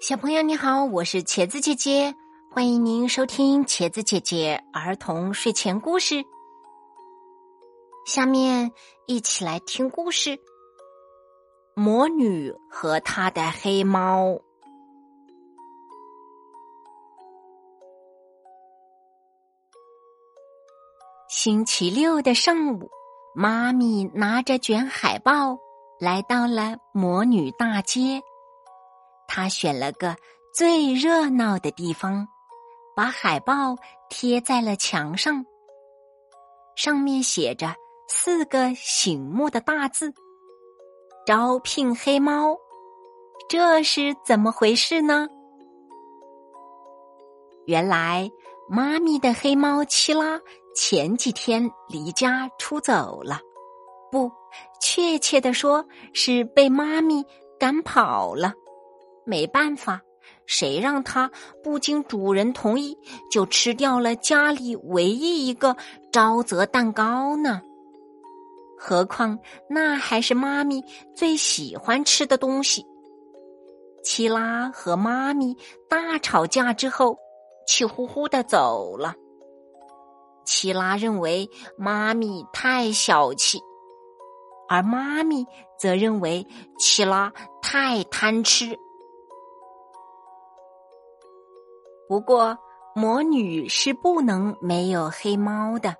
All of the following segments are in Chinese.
小朋友你好，我是茄子姐姐，欢迎您收听茄子姐姐儿童睡前故事。下面一起来听故事：魔女和她的黑猫。星期六的上午，妈咪拿着卷海报来到了魔女大街。他选了个最热闹的地方，把海报贴在了墙上。上面写着四个醒目的大字：“招聘黑猫。”这是怎么回事呢？原来，妈咪的黑猫七拉。前几天离家出走了，不，确切的说是被妈咪赶跑了。没办法，谁让它不经主人同意就吃掉了家里唯一一个沼泽蛋糕呢？何况那还是妈咪最喜欢吃的东西。七拉和妈咪大吵架之后，气呼呼的走了。七拉认为妈咪太小气，而妈咪则认为七拉太贪吃。不过，魔女是不能没有黑猫的，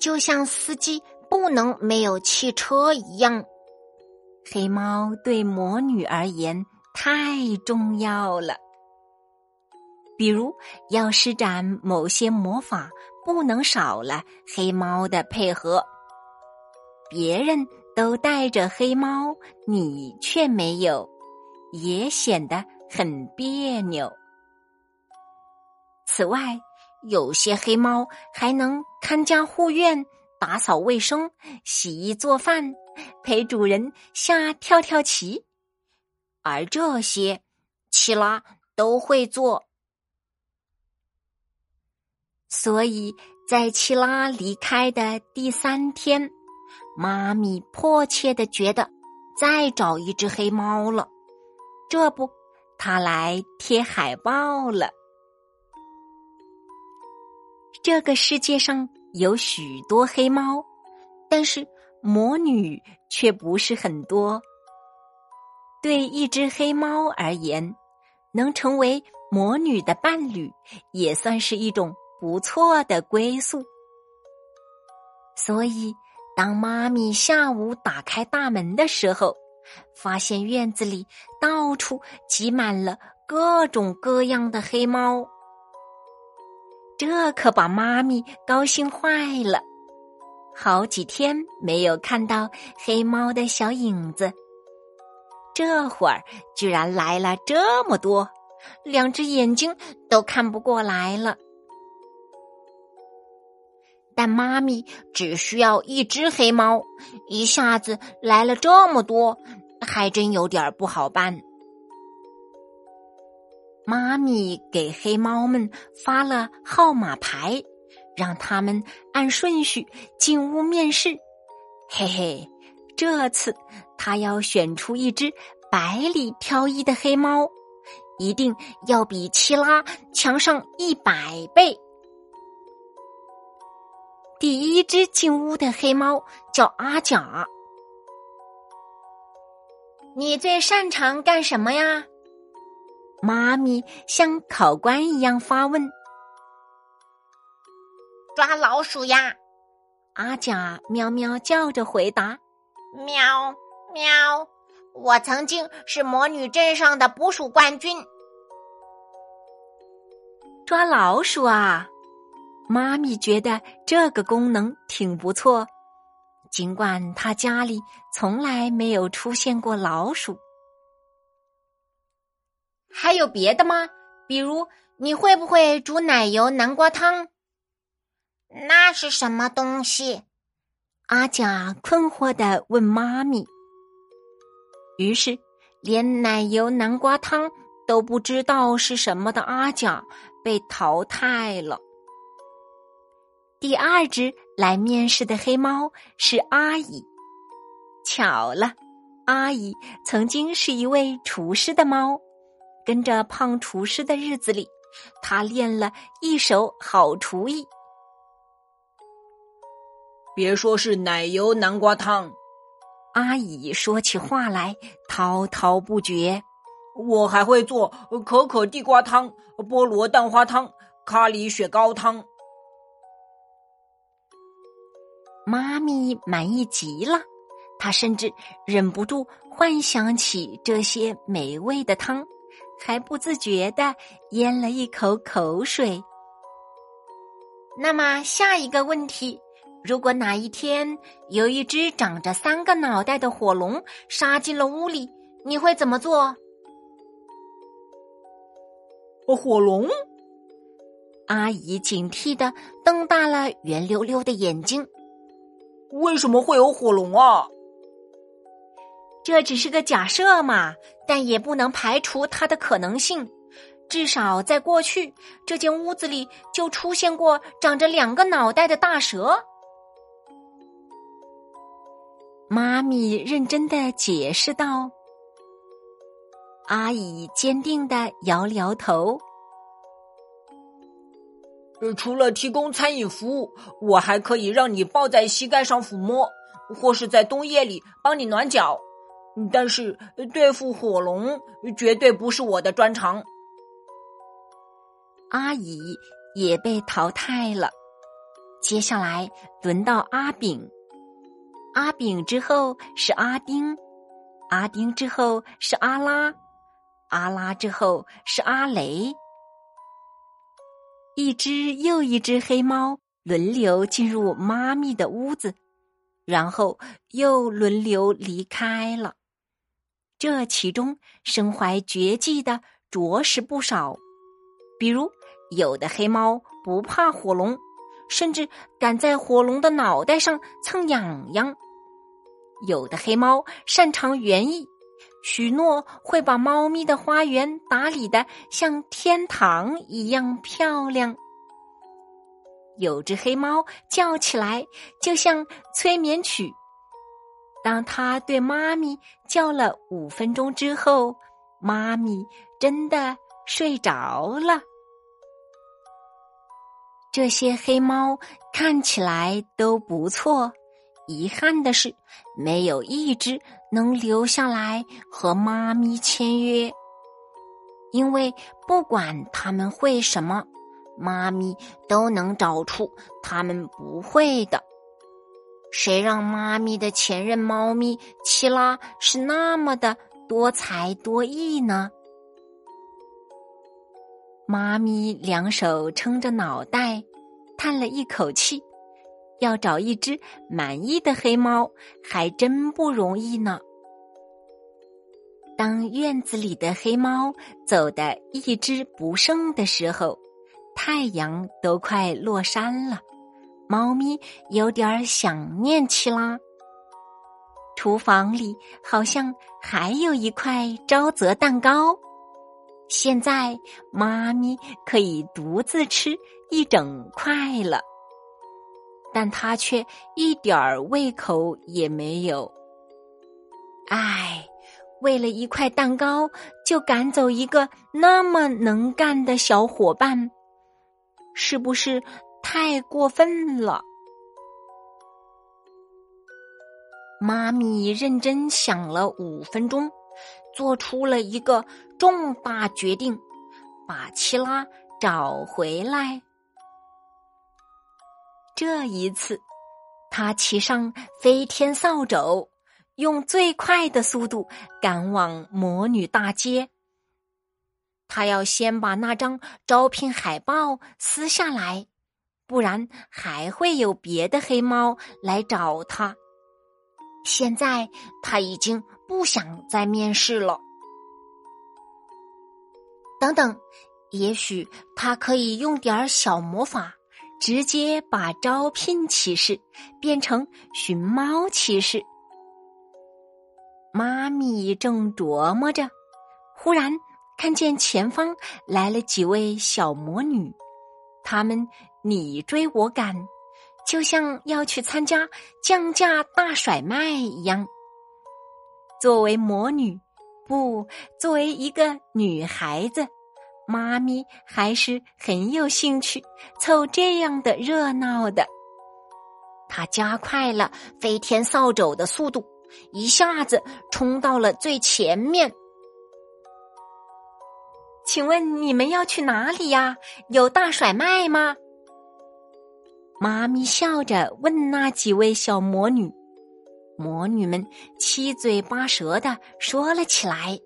就像司机不能没有汽车一样。黑猫对魔女而言太重要了。比如，要施展某些魔法。不能少了黑猫的配合。别人都带着黑猫，你却没有，也显得很别扭。此外，有些黑猫还能看家护院、打扫卫生、洗衣做饭、陪主人下跳跳棋，而这些，奇拉都会做。所以在七拉离开的第三天，妈咪迫切的觉得再找一只黑猫了。这不，他来贴海报了。这个世界上有许多黑猫，但是魔女却不是很多。对一只黑猫而言，能成为魔女的伴侣，也算是一种。不错的归宿，所以当妈咪下午打开大门的时候，发现院子里到处挤满了各种各样的黑猫，这可把妈咪高兴坏了。好几天没有看到黑猫的小影子，这会儿居然来了这么多，两只眼睛都看不过来了。但妈咪只需要一只黑猫，一下子来了这么多，还真有点不好办。妈咪给黑猫们发了号码牌，让他们按顺序进屋面试。嘿嘿，这次他要选出一只百里挑一的黑猫，一定要比七拉强上一百倍。第一只进屋的黑猫叫阿甲。你最擅长干什么呀？妈咪像考官一样发问。抓老鼠呀！阿甲喵喵叫着回答。喵喵！我曾经是魔女镇上的捕鼠冠军。抓老鼠啊！妈咪觉得这个功能挺不错，尽管他家里从来没有出现过老鼠。还有别的吗？比如你会不会煮奶油南瓜汤？那是什么东西？阿甲困惑的问妈咪。于是，连奶油南瓜汤都不知道是什么的阿甲被淘汰了。第二只来面试的黑猫是阿姨。巧了，阿姨曾经是一位厨师的猫，跟着胖厨师的日子里，他练了一手好厨艺。别说是奶油南瓜汤，阿姨说起话来滔滔不绝。我还会做可可地瓜汤、菠萝蛋花汤、咖喱雪糕汤。妈咪满意极了，她甚至忍不住幻想起这些美味的汤，还不自觉的咽了一口口水。那么下一个问题：如果哪一天有一只长着三个脑袋的火龙杀进了屋里，你会怎么做？火龙，阿姨警惕的瞪大了圆溜溜的眼睛。为什么会有火龙啊？这只是个假设嘛，但也不能排除它的可能性。至少在过去，这间屋子里就出现过长着两个脑袋的大蛇。妈咪认真的解释道。阿姨坚定的摇了摇头。除了提供餐饮服务，我还可以让你抱在膝盖上抚摸，或是在冬夜里帮你暖脚。但是对付火龙绝对不是我的专长。阿姨也被淘汰了。接下来轮到阿炳，阿炳之后是阿丁，阿丁之后是阿拉。阿拉之后是阿雷，一只又一只黑猫轮流进入妈咪的屋子，然后又轮流离开了。这其中身怀绝技的着实不少，比如有的黑猫不怕火龙，甚至敢在火龙的脑袋上蹭痒痒；有的黑猫擅长园艺。许诺会把猫咪的花园打理的像天堂一样漂亮。有只黑猫叫起来就像催眠曲。当它对妈咪叫了五分钟之后，妈咪真的睡着了。这些黑猫看起来都不错。遗憾的是，没有一只能留下来和妈咪签约，因为不管他们会什么，妈咪都能找出他们不会的。谁让妈咪的前任猫咪奇拉是那么的多才多艺呢？妈咪两手撑着脑袋，叹了一口气。要找一只满意的黑猫，还真不容易呢。当院子里的黑猫走的一只不剩的时候，太阳都快落山了，猫咪有点想念七拉。厨房里好像还有一块沼泽蛋糕，现在妈咪可以独自吃一整块了。但它却一点儿胃口也没有。唉，为了一块蛋糕就赶走一个那么能干的小伙伴，是不是太过分了？妈咪认真想了五分钟，做出了一个重大决定：把七拉找回来。这一次，他骑上飞天扫帚，用最快的速度赶往魔女大街。他要先把那张招聘海报撕下来，不然还会有别的黑猫来找他。现在他已经不想再面试了。等等，也许他可以用点小魔法。直接把招聘启事变成寻猫启事。妈咪正琢磨着，忽然看见前方来了几位小魔女，她们你追我赶，就像要去参加降价大甩卖一样。作为魔女，不，作为一个女孩子，妈咪还是很有兴趣凑这样的热闹的。她加快了飞天扫帚的速度，一下子冲到了最前面。请问你们要去哪里呀？有大甩卖吗？妈咪笑着问那几位小魔女。魔女们七嘴八舌的说了起来。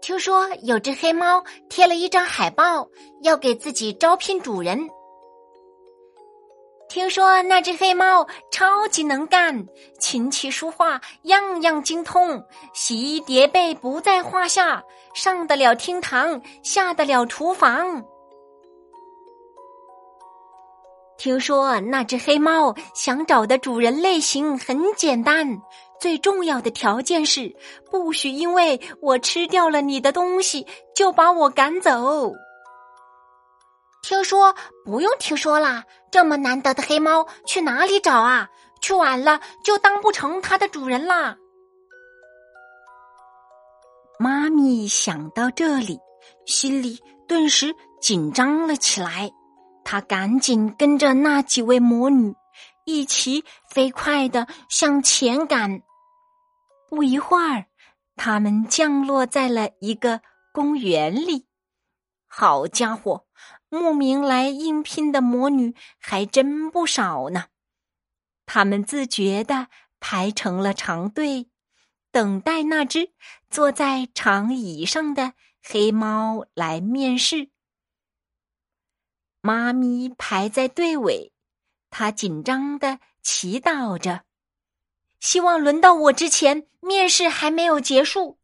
听说有只黑猫贴了一张海报，要给自己招聘主人。听说那只黑猫超级能干，琴棋书画样样精通，洗衣叠被不在话下，上得了厅堂，下得了厨房。听说那只黑猫想找的主人类型很简单，最重要的条件是不许因为我吃掉了你的东西就把我赶走。听说不用听说啦，这么难得的黑猫去哪里找啊？去晚了就当不成它的主人啦。妈咪想到这里，心里顿时紧张了起来。他赶紧跟着那几位魔女一起飞快的向前赶。不一会儿，他们降落在了一个公园里。好家伙，慕名来应聘的魔女还真不少呢。他们自觉的排成了长队，等待那只坐在长椅上的黑猫来面试。妈咪排在队尾，她紧张的祈祷着，希望轮到我之前，面试还没有结束。